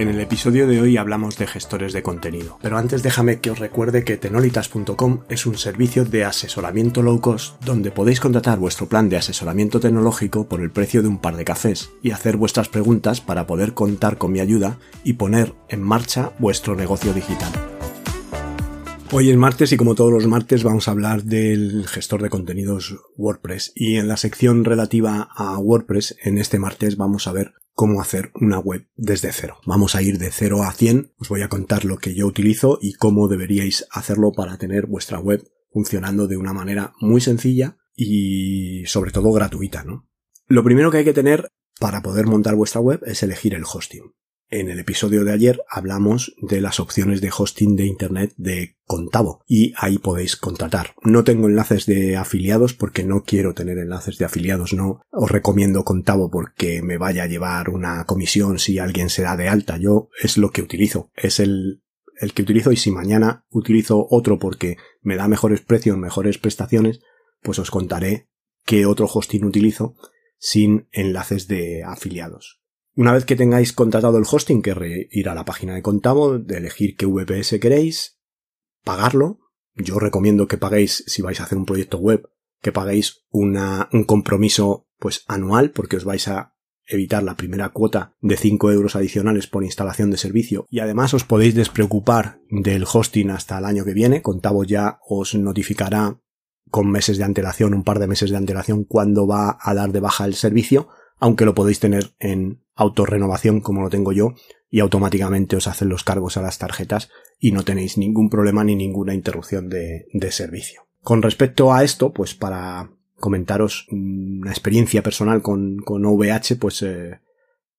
En el episodio de hoy hablamos de gestores de contenido, pero antes déjame que os recuerde que tenolitas.com es un servicio de asesoramiento low cost donde podéis contratar vuestro plan de asesoramiento tecnológico por el precio de un par de cafés y hacer vuestras preguntas para poder contar con mi ayuda y poner en marcha vuestro negocio digital. Hoy es martes y como todos los martes vamos a hablar del gestor de contenidos WordPress y en la sección relativa a WordPress en este martes vamos a ver cómo hacer una web desde cero. Vamos a ir de cero a 100, os voy a contar lo que yo utilizo y cómo deberíais hacerlo para tener vuestra web funcionando de una manera muy sencilla y sobre todo gratuita, ¿no? Lo primero que hay que tener para poder montar vuestra web es elegir el hosting. En el episodio de ayer hablamos de las opciones de hosting de Internet de Contavo y ahí podéis contratar. No tengo enlaces de afiliados porque no quiero tener enlaces de afiliados, no os recomiendo Contavo porque me vaya a llevar una comisión si alguien se da de alta. Yo es lo que utilizo, es el, el que utilizo y si mañana utilizo otro porque me da mejores precios, mejores prestaciones, pues os contaré qué otro hosting utilizo sin enlaces de afiliados. Una vez que tengáis contratado el hosting, que ir a la página de Contavo, de elegir qué VPS queréis, pagarlo. Yo recomiendo que paguéis, si vais a hacer un proyecto web, que paguéis una, un compromiso pues anual, porque os vais a evitar la primera cuota de 5 euros adicionales por instalación de servicio y además os podéis despreocupar del hosting hasta el año que viene. Contavo ya os notificará con meses de antelación, un par de meses de antelación, cuando va a dar de baja el servicio, aunque lo podéis tener en autorrenovación como lo tengo yo y automáticamente os hacen los cargos a las tarjetas y no tenéis ningún problema ni ninguna interrupción de, servicio. Con respecto a esto, pues para comentaros una experiencia personal con, con OVH, pues eh,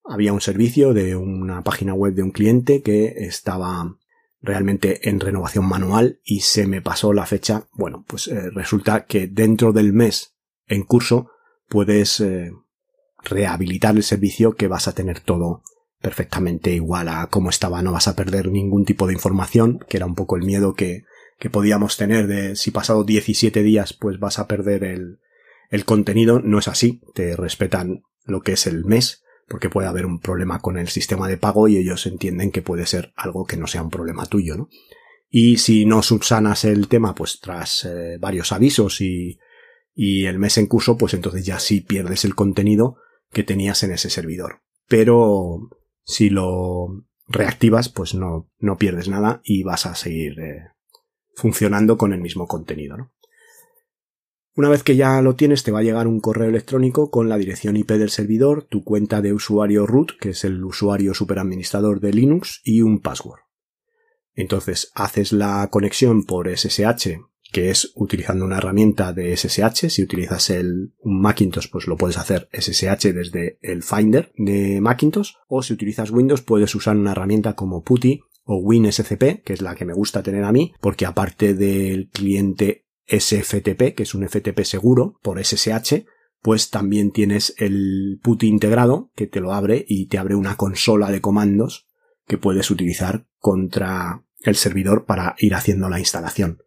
había un servicio de una página web de un cliente que estaba realmente en renovación manual y se me pasó la fecha. Bueno, pues eh, resulta que dentro del mes en curso puedes eh, rehabilitar el servicio que vas a tener todo perfectamente igual a como estaba, no vas a perder ningún tipo de información, que era un poco el miedo que, que podíamos tener de si pasado 17 días pues vas a perder el, el contenido, no es así, te respetan lo que es el mes, porque puede haber un problema con el sistema de pago y ellos entienden que puede ser algo que no sea un problema tuyo, ¿no? Y si no subsanas el tema, pues tras eh, varios avisos y, y el mes en curso, pues entonces ya sí pierdes el contenido que tenías en ese servidor. Pero si lo reactivas, pues no, no pierdes nada y vas a seguir eh, funcionando con el mismo contenido. Una vez que ya lo tienes, te va a llegar un correo electrónico con la dirección IP del servidor, tu cuenta de usuario root, que es el usuario superadministrador de Linux, y un password. Entonces haces la conexión por SSH que es utilizando una herramienta de SSH. Si utilizas el, Macintosh, pues lo puedes hacer SSH desde el Finder de Macintosh. O si utilizas Windows, puedes usar una herramienta como PuTTY o WinSCP, que es la que me gusta tener a mí, porque aparte del cliente SFTP, que es un FTP seguro por SSH, pues también tienes el PuTTY integrado, que te lo abre y te abre una consola de comandos que puedes utilizar contra el servidor para ir haciendo la instalación.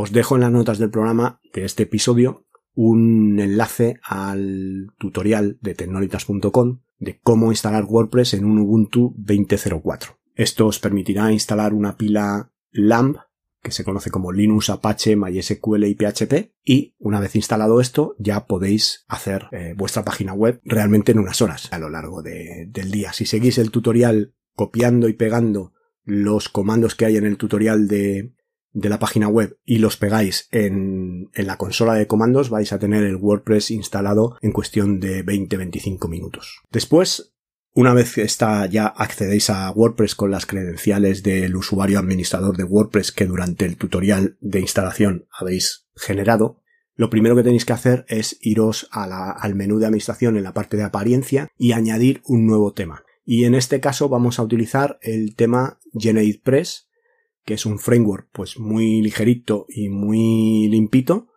Os dejo en las notas del programa de este episodio un enlace al tutorial de tecnolitas.com de cómo instalar WordPress en un Ubuntu 20.04. Esto os permitirá instalar una pila LAMP que se conoce como Linux, Apache, MySQL y PHP y una vez instalado esto ya podéis hacer eh, vuestra página web realmente en unas horas a lo largo del día. Si seguís el tutorial copiando y pegando los comandos que hay en el tutorial de, de la página web y los pegáis en, en, la consola de comandos vais a tener el WordPress instalado en cuestión de 20-25 minutos. Después, una vez que está ya accedéis a WordPress con las credenciales del usuario administrador de WordPress que durante el tutorial de instalación habéis generado, lo primero que tenéis que hacer es iros al menú de administración en la parte de apariencia y añadir un nuevo tema. Y en este caso vamos a utilizar el tema GeneratePress que es un framework pues muy ligerito y muy limpito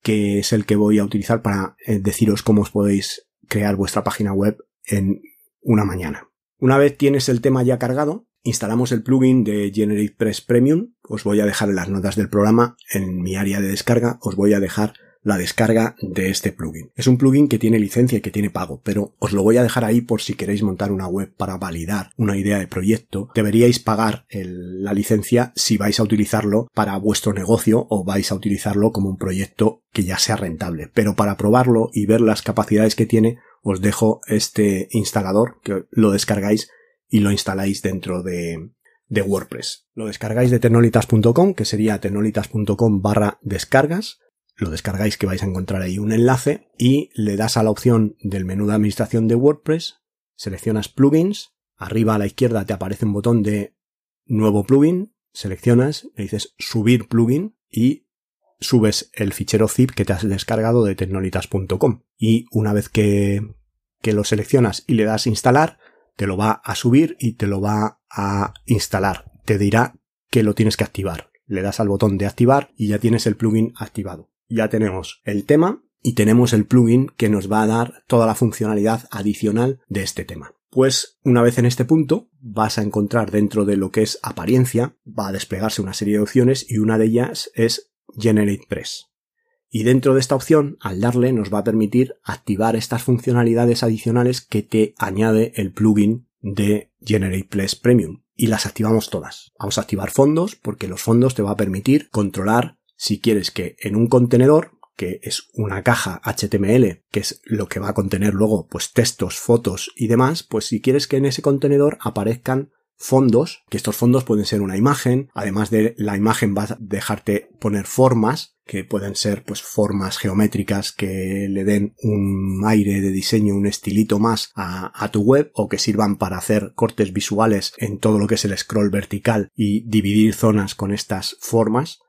que es el que voy a utilizar para eh, deciros cómo os podéis crear vuestra página web en una mañana. Una vez tienes el tema ya cargado, instalamos el plugin de GeneratePress Premium. Os voy a dejar en las notas del programa, en mi área de descarga, os voy a dejar la descarga de este plugin. Es un plugin que tiene licencia y que tiene pago, pero os lo voy a dejar ahí por si queréis montar una web para validar una idea de proyecto. Deberíais pagar la licencia si vais a utilizarlo para vuestro negocio o vais a utilizarlo como un proyecto que ya sea rentable. Pero para probarlo y ver las capacidades que tiene, os dejo este instalador que lo descargáis y lo instaláis dentro de, WordPress. Lo descargáis de tecnolitas.com, que sería tecnolitas.com barra descargas lo descargáis que vais a encontrar ahí un enlace y le das a la opción del menú de administración de WordPress, seleccionas plugins, arriba a la izquierda te aparece un botón de nuevo plugin, seleccionas, le dices subir plugin y subes el fichero zip que te has descargado de tecnolitas.com y una vez que, que lo seleccionas y le das instalar, te lo va a subir y te lo va a instalar. Te dirá que lo tienes que activar. Le das al botón de activar y ya tienes el plugin activado ya tenemos el tema y tenemos el plugin que nos va a dar toda la funcionalidad adicional de este tema. Pues una vez en este punto vas a encontrar dentro de lo que es apariencia, va a desplegarse una serie de opciones y una de ellas es Generate Press. Y dentro de esta opción, al darle, nos va a permitir activar estas funcionalidades adicionales que te añade el plugin de Generate Press Premium. Y las activamos todas. Vamos a activar fondos porque los fondos te va a permitir controlar si quieres que en un contenedor que es una caja HTML, que es lo que va a contener luego pues textos, fotos y demás, pues si quieres que en ese contenedor aparezcan fondos, que estos fondos pueden ser una imagen, además de la imagen vas a dejarte poner formas, que pueden ser pues formas geométricas que le den un aire de diseño, un estilito más a, a, tu web o que sirvan para hacer cortes visuales en todo lo que es el scroll vertical y dividir zonas con estas formas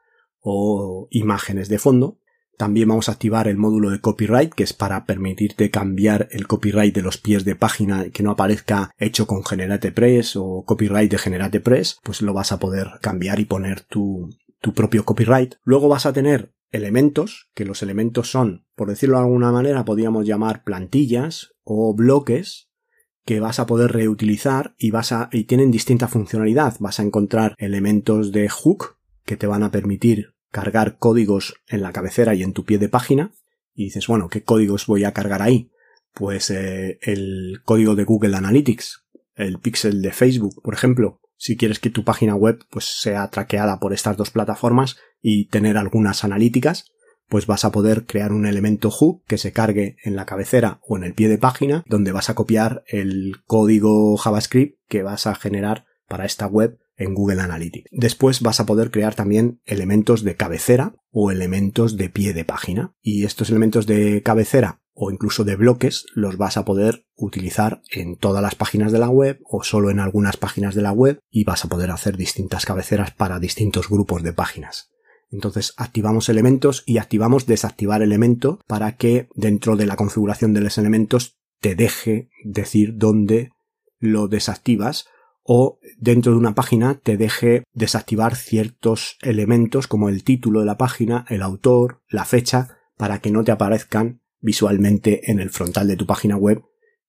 o imágenes de fondo. También vamos a activar el módulo de copyright, que es para permitirte cambiar el copyright de los pies de página que no aparezca hecho con GeneratePress o copyright de GeneratePress, pues lo vas a poder cambiar y poner tu, tu propio copyright. Luego vas a tener elementos, que los elementos son, por decirlo de alguna manera, podríamos llamar plantillas o bloques que vas a poder reutilizar y vas a, y tienen distinta funcionalidad. Vas a encontrar elementos de hook, que te van a permitir cargar códigos en la cabecera y en tu pie de página. Y dices, bueno, ¿qué códigos voy a cargar ahí? Pues eh, el código de Google Analytics, el pixel de Facebook, por ejemplo. Si quieres que tu página web pues sea traqueada por estas dos plataformas y tener algunas analíticas, pues vas a poder crear un elemento hook que se cargue en la cabecera o en el pie de página donde vas a copiar el código JavaScript que vas a generar para esta web en Google Analytics. Después vas a poder crear también elementos de cabecera o elementos de pie de página. Y estos elementos de cabecera o incluso de bloques los vas a poder utilizar en todas las páginas de la web o solo en algunas páginas de la web y vas a poder hacer distintas cabeceras para distintos grupos de páginas. Entonces activamos elementos y activamos desactivar elemento para que dentro de la configuración de los elementos te deje decir dónde lo desactivas o dentro de una página te deje desactivar ciertos elementos como el título de la página, el autor, la fecha, para que no te aparezcan visualmente en el frontal de tu página web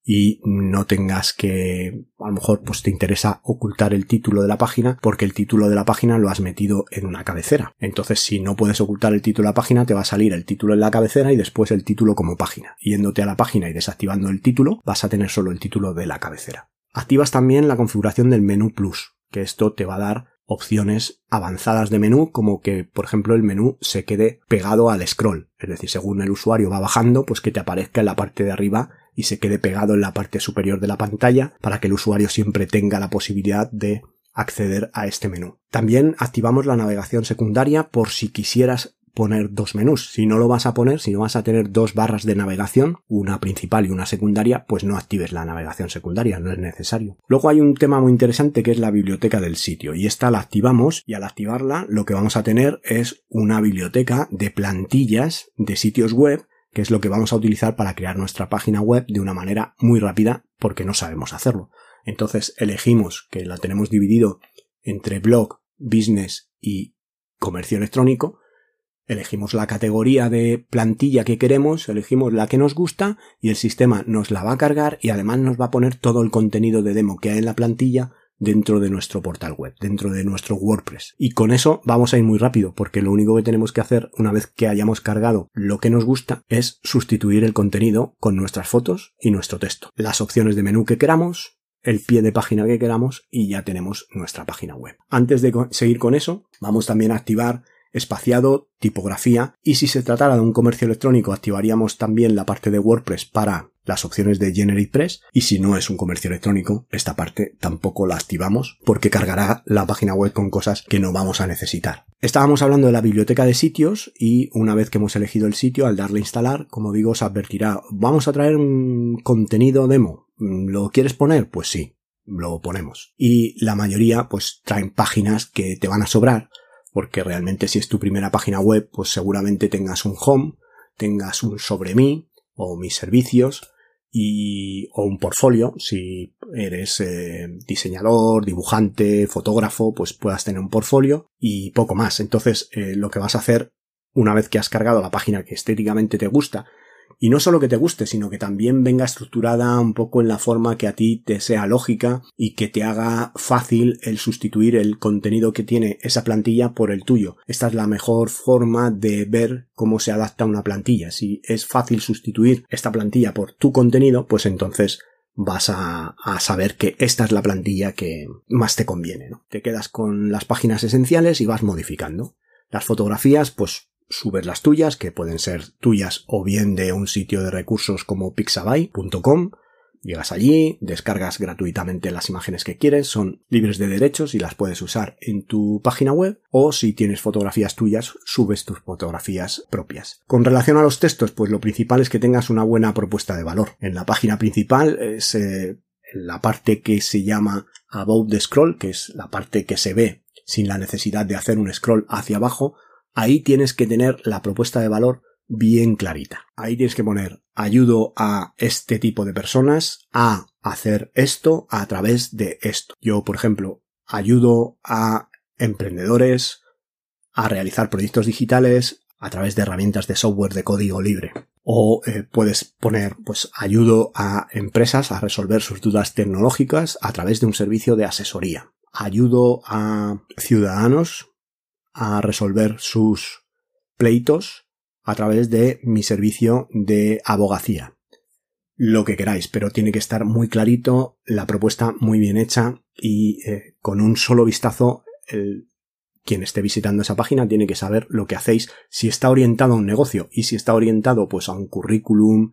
y no tengas que a lo mejor pues te interesa ocultar el título de la página porque el título de la página lo has metido en una cabecera. Entonces si no puedes ocultar el título de la página te va a salir el título en la cabecera y después el título como página. Yéndote a la página y desactivando el título vas a tener solo el título de la cabecera. Activas también la configuración del menú plus, que esto te va a dar opciones avanzadas de menú, como que, por ejemplo, el menú se quede pegado al scroll. Es decir, según el usuario va bajando, pues que te aparezca en la parte de arriba y se quede pegado en la parte superior de la pantalla para que el usuario siempre tenga la posibilidad de acceder a este menú. También activamos la navegación secundaria por si quisieras poner dos menús. Si no lo vas a poner, si no vas a tener dos barras de navegación, una principal y una secundaria, pues no actives la navegación secundaria, no es necesario. Luego hay un tema muy interesante que es la biblioteca del sitio y esta la activamos y al activarla lo que vamos a tener es una biblioteca de plantillas de sitios web que es lo que vamos a utilizar para crear nuestra página web de una manera muy rápida porque no sabemos hacerlo. Entonces elegimos que la tenemos dividido entre blog, business y comercio electrónico Elegimos la categoría de plantilla que queremos, elegimos la que nos gusta y el sistema nos la va a cargar y además nos va a poner todo el contenido de demo que hay en la plantilla dentro de nuestro portal web, dentro de nuestro WordPress. Y con eso vamos a ir muy rápido, porque lo único que tenemos que hacer una vez que hayamos cargado lo que nos gusta es sustituir el contenido con nuestras fotos y nuestro texto. Las opciones de menú que queramos, el pie de página que queramos y ya tenemos nuestra página web. Antes de seguir con eso, vamos también a activar espaciado, tipografía y si se tratara de un comercio electrónico activaríamos también la parte de WordPress para las opciones de GeneratePress y si no es un comercio electrónico esta parte tampoco la activamos porque cargará la página web con cosas que no vamos a necesitar. Estábamos hablando de la biblioteca de sitios y una vez que hemos elegido el sitio al darle a instalar como digo os advertirá vamos a traer un contenido demo ¿lo quieres poner? pues sí lo ponemos y la mayoría pues traen páginas que te van a sobrar porque realmente si es tu primera página web, pues seguramente tengas un home, tengas un sobre mí o mis servicios y o un portfolio si eres eh, diseñador, dibujante, fotógrafo, pues puedas tener un portfolio y poco más. Entonces, eh, lo que vas a hacer una vez que has cargado la página que estéticamente te gusta y no solo que te guste, sino que también venga estructurada un poco en la forma que a ti te sea lógica y que te haga fácil el sustituir el contenido que tiene esa plantilla por el tuyo. Esta es la mejor forma de ver cómo se adapta una plantilla. Si es fácil sustituir esta plantilla por tu contenido, pues entonces vas a, saber que esta es la plantilla que más te conviene. Te quedas con las páginas esenciales y vas modificando. Las fotografías, pues subes las tuyas, que pueden ser tuyas o bien de un sitio de recursos como pixabay.com. Llegas allí, descargas gratuitamente las imágenes que quieres, son libres de derechos y las puedes usar en tu página web o si tienes fotografías tuyas, subes tus fotografías propias. Con relación a los textos, pues lo principal es que tengas una buena propuesta de valor. En la página principal eh, la parte que se llama About the Scroll, que es la parte que se ve sin la necesidad de hacer un scroll hacia abajo, ahí tienes que tener la propuesta de valor bien clarita. Ahí tienes que poner ayudo a este tipo de personas a hacer esto a través de esto. Yo, por ejemplo, ayudo a emprendedores a realizar proyectos digitales a través de herramientas de software de código libre. O eh, puedes poner, pues, ayudo a empresas a resolver sus dudas tecnológicas a través de un servicio de asesoría. Ayudo a ciudadanos a resolver sus pleitos a través de mi servicio de abogacía. Lo que queráis, pero tiene que estar muy clarito, la propuesta muy bien hecha y eh, con un solo vistazo el, quien esté visitando esa página tiene que saber lo que hacéis, si está orientado a un negocio y si está orientado pues a un currículum,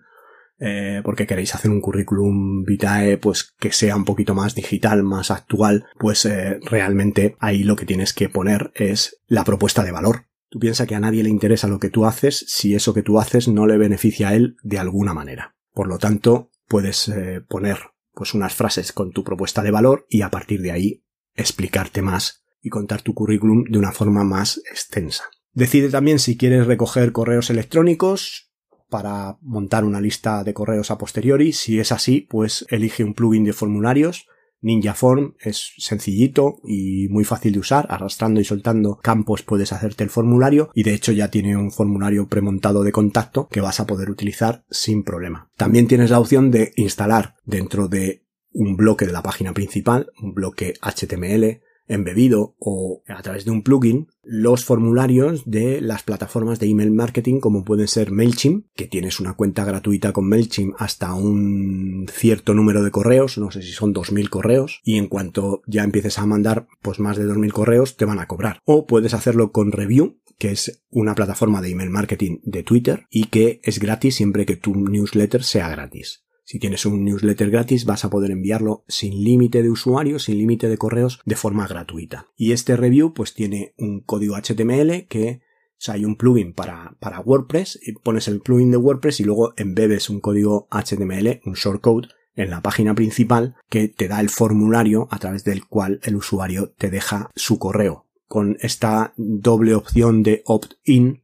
eh, porque queréis hacer un currículum vitae pues que sea un poquito más digital, más actual, pues eh, realmente ahí lo que tienes que poner es la propuesta de valor. Tú piensas que a nadie le interesa lo que tú haces si eso que tú haces no le beneficia a él de alguna manera. Por lo tanto, puedes eh, poner pues unas frases con tu propuesta de valor y a partir de ahí explicarte más y contar tu currículum de una forma más extensa. Decide también si quieres recoger correos electrónicos, para montar una lista de correos a posteriori. Si es así, pues elige un plugin de formularios. Ninja Form es sencillito y muy fácil de usar. Arrastrando y soltando campos puedes hacerte el formulario y de hecho ya tiene un formulario premontado de contacto que vas a poder utilizar sin problema. También tienes la opción de instalar dentro de un bloque de la página principal, un bloque HTML, embebido o a través de un plugin los formularios de las plataformas de email marketing como pueden ser MailChimp, que tienes una cuenta gratuita con MailChimp hasta un cierto número de correos, no sé si son 2000 correos, y en cuanto ya empieces a mandar pues más de 2000 correos te van a cobrar. O puedes hacerlo con Review, que es una plataforma de email marketing de Twitter y que es gratis siempre que tu newsletter sea gratis. Si tienes un newsletter gratis vas a poder enviarlo sin límite de usuarios, sin límite de correos, de forma gratuita. Y este review pues tiene un código HTML que o hay un plugin para, para WordPress, y pones el plugin de WordPress y luego embebes un código HTML, un shortcode, en la página principal que te da el formulario a través del cual el usuario te deja su correo. Con esta doble opción de opt-in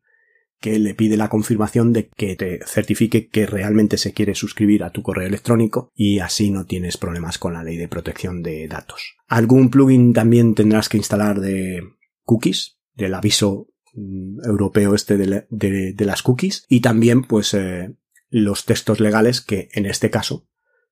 que le pide la confirmación de que te certifique que realmente se quiere suscribir a tu correo electrónico y así no tienes problemas con la ley de protección de datos. Algún plugin también tendrás que instalar de cookies, del aviso mm, europeo este de, las cookies y también pues eh, los textos legales que en este caso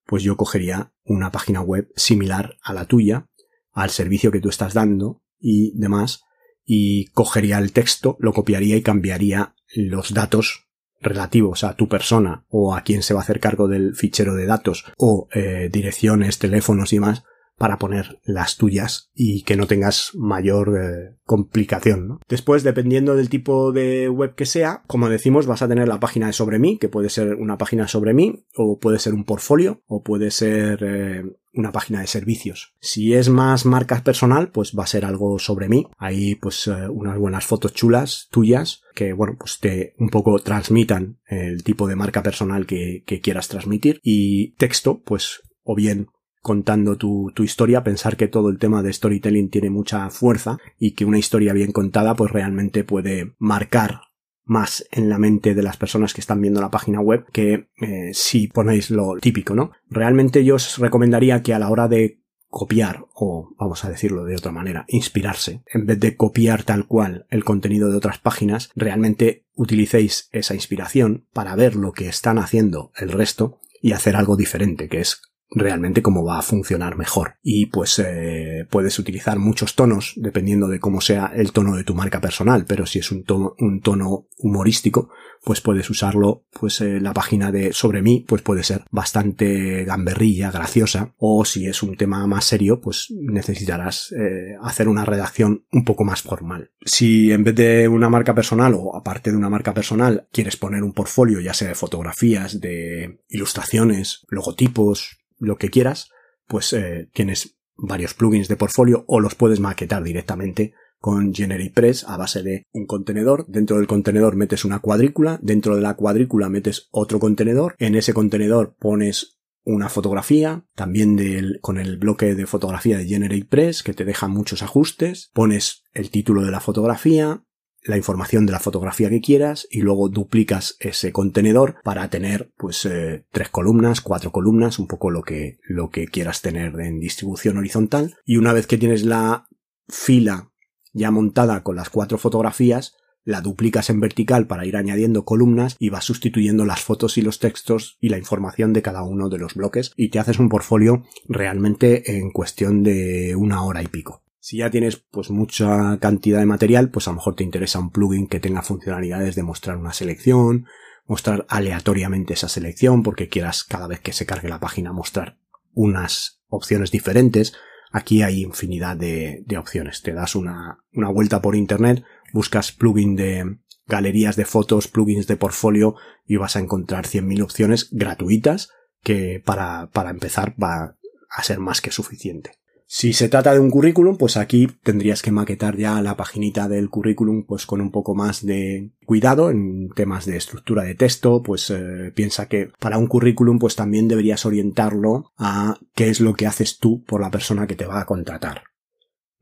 pues yo cogería una página web similar a la tuya, al servicio que tú estás dando y demás, y cogería el texto, lo copiaría y cambiaría los datos relativos a tu persona o a quien se va a hacer cargo del fichero de datos o eh, direcciones, teléfonos y más para poner las tuyas y que no tengas mayor eh, complicación. Después, dependiendo del tipo de web que sea, como decimos, vas a tener la página de sobre mí, que puede ser una página sobre mí, o puede ser un portfolio, o puede ser eh, una página de servicios. Si es más marca personal, pues va a ser algo sobre mí. Ahí pues eh, unas buenas fotos chulas tuyas que bueno pues te un poco transmitan el tipo de marca personal que, que quieras transmitir y texto pues o bien contando tu, tu, historia, pensar que todo el tema de storytelling tiene mucha fuerza y que una historia bien contada pues realmente puede marcar más en la mente de las personas que están viendo la página web que eh, si ponéis lo típico, ¿no? Realmente yo os recomendaría que a la hora de copiar o vamos a decirlo de otra manera, inspirarse, en vez de copiar tal cual el contenido de otras páginas, realmente utilicéis esa inspiración para ver lo que están haciendo el resto y hacer algo diferente, que es realmente cómo va a funcionar mejor. Y pues eh, puedes utilizar muchos tonos dependiendo de cómo sea el tono de tu marca personal, pero si es un tono, un tono humorístico, pues puedes usarlo, pues eh, la página de sobre mí, pues puede ser bastante gamberrilla, graciosa, o si es un tema más serio, pues necesitarás eh, hacer una redacción un poco más formal. Si en vez de una marca personal o aparte de una marca personal quieres poner un portfolio, ya sea de fotografías, de ilustraciones, logotipos, lo que quieras, pues eh, tienes varios plugins de portfolio o los puedes maquetar directamente con GeneratePress a base de un contenedor. Dentro del contenedor metes una cuadrícula, dentro de la cuadrícula metes otro contenedor, en ese contenedor pones una fotografía, también del, con el bloque de fotografía de GeneratePress que te deja muchos ajustes, pones el título de la fotografía, la información de la fotografía que quieras y luego duplicas ese contenedor para tener pues eh, tres columnas, cuatro columnas, un poco lo que, lo que quieras tener en distribución horizontal y una vez que tienes la fila ya montada con las cuatro fotografías, la duplicas en vertical para ir añadiendo columnas y vas sustituyendo las fotos y los textos y la información de cada uno de los bloques y te haces un portfolio realmente en cuestión de una hora y pico. Si ya tienes pues mucha cantidad de material, pues a lo mejor te interesa un plugin que tenga funcionalidades de mostrar una selección, mostrar aleatoriamente esa selección porque quieras cada vez que se cargue la página mostrar unas opciones diferentes. Aquí hay infinidad de, de opciones. Te das una, una vuelta por internet, buscas plugin de galerías de fotos, plugins de portfolio y vas a encontrar 100.000 opciones gratuitas que para, para empezar va a ser más que suficiente. Si se trata de un currículum, pues aquí tendrías que maquetar ya la paginita del currículum pues con un poco más de cuidado en temas de estructura de texto, pues eh, piensa que para un currículum pues también deberías orientarlo a qué es lo que haces tú por la persona que te va a contratar.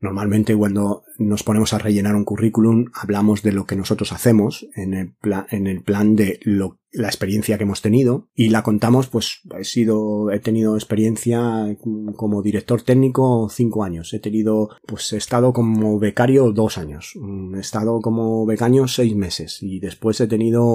Normalmente cuando nos ponemos a rellenar un currículum hablamos de lo que nosotros hacemos en el, en el plan de la experiencia que hemos tenido y la contamos pues he sido he tenido experiencia como director técnico cinco años. He tenido pues he estado como becario dos años. He estado como becario seis meses y después he tenido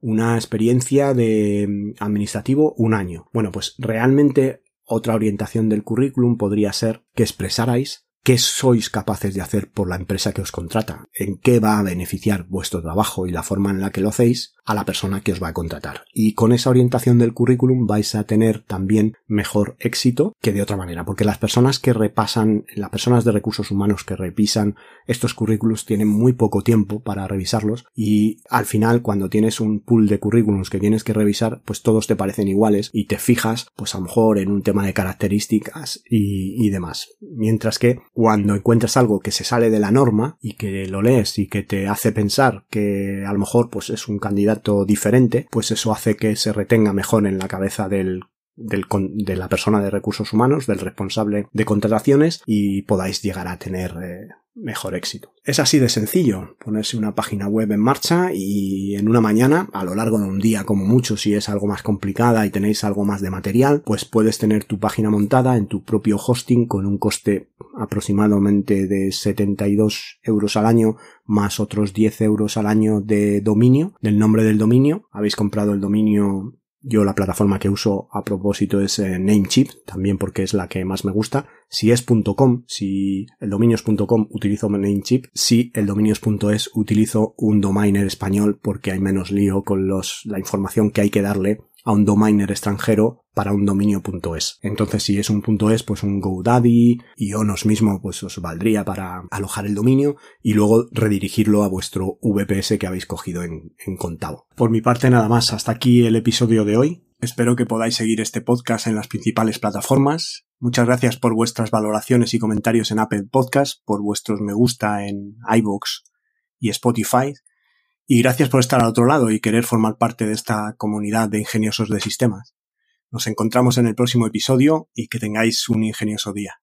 una experiencia de administrativo un año. Bueno pues realmente otra orientación del currículum podría ser que expresarais qué sois capaces de hacer por la empresa que os contrata, en qué va a beneficiar vuestro trabajo y la forma en la que lo hacéis a la persona que os va a contratar. Y con esa orientación del currículum vais a tener también mejor éxito que de otra manera, porque las personas que repasan, las personas de recursos humanos que revisan estos currículums tienen muy poco tiempo para revisarlos y al final cuando tienes un pool de currículums que tienes que revisar, pues todos te parecen iguales y te fijas pues a lo mejor en un tema de características y, y demás. Mientras que cuando encuentras algo que se sale de la norma y que lo lees y que te hace pensar que a lo mejor pues es un candidato diferente, pues eso hace que se retenga mejor en la cabeza del del, de la persona de recursos humanos, del responsable de contrataciones y podáis llegar a tener eh, mejor éxito. Es así de sencillo, ponerse una página web en marcha y en una mañana, a lo largo de un día como mucho, si es algo más complicada y tenéis algo más de material, pues puedes tener tu página montada en tu propio hosting con un coste aproximadamente de 72 euros al año más otros 10 euros al año de dominio, del nombre del dominio. Habéis comprado el dominio yo la plataforma que uso a propósito es eh, Namecheap, también porque es la que más me gusta. Si es .com, si el dominio es .com, utilizo Namecheap. Si el dominio es .es, utilizo un domainer español porque hay menos lío con los, la información que hay que darle a un domainer extranjero para un dominio.es. Entonces, si es un .es, pues un GoDaddy y Onos mismo, pues os valdría para alojar el dominio y luego redirigirlo a vuestro VPS que habéis cogido en, en contado. Por mi parte, nada más. Hasta aquí el episodio de hoy. Espero que podáis seguir este podcast en las principales plataformas. Muchas gracias por vuestras valoraciones y comentarios en Apple Podcast, por vuestros me gusta en iVoox y Spotify y gracias por estar al otro lado y querer formar parte de esta comunidad de ingeniosos de sistemas. Nos encontramos en el próximo episodio y que tengáis un ingenioso día.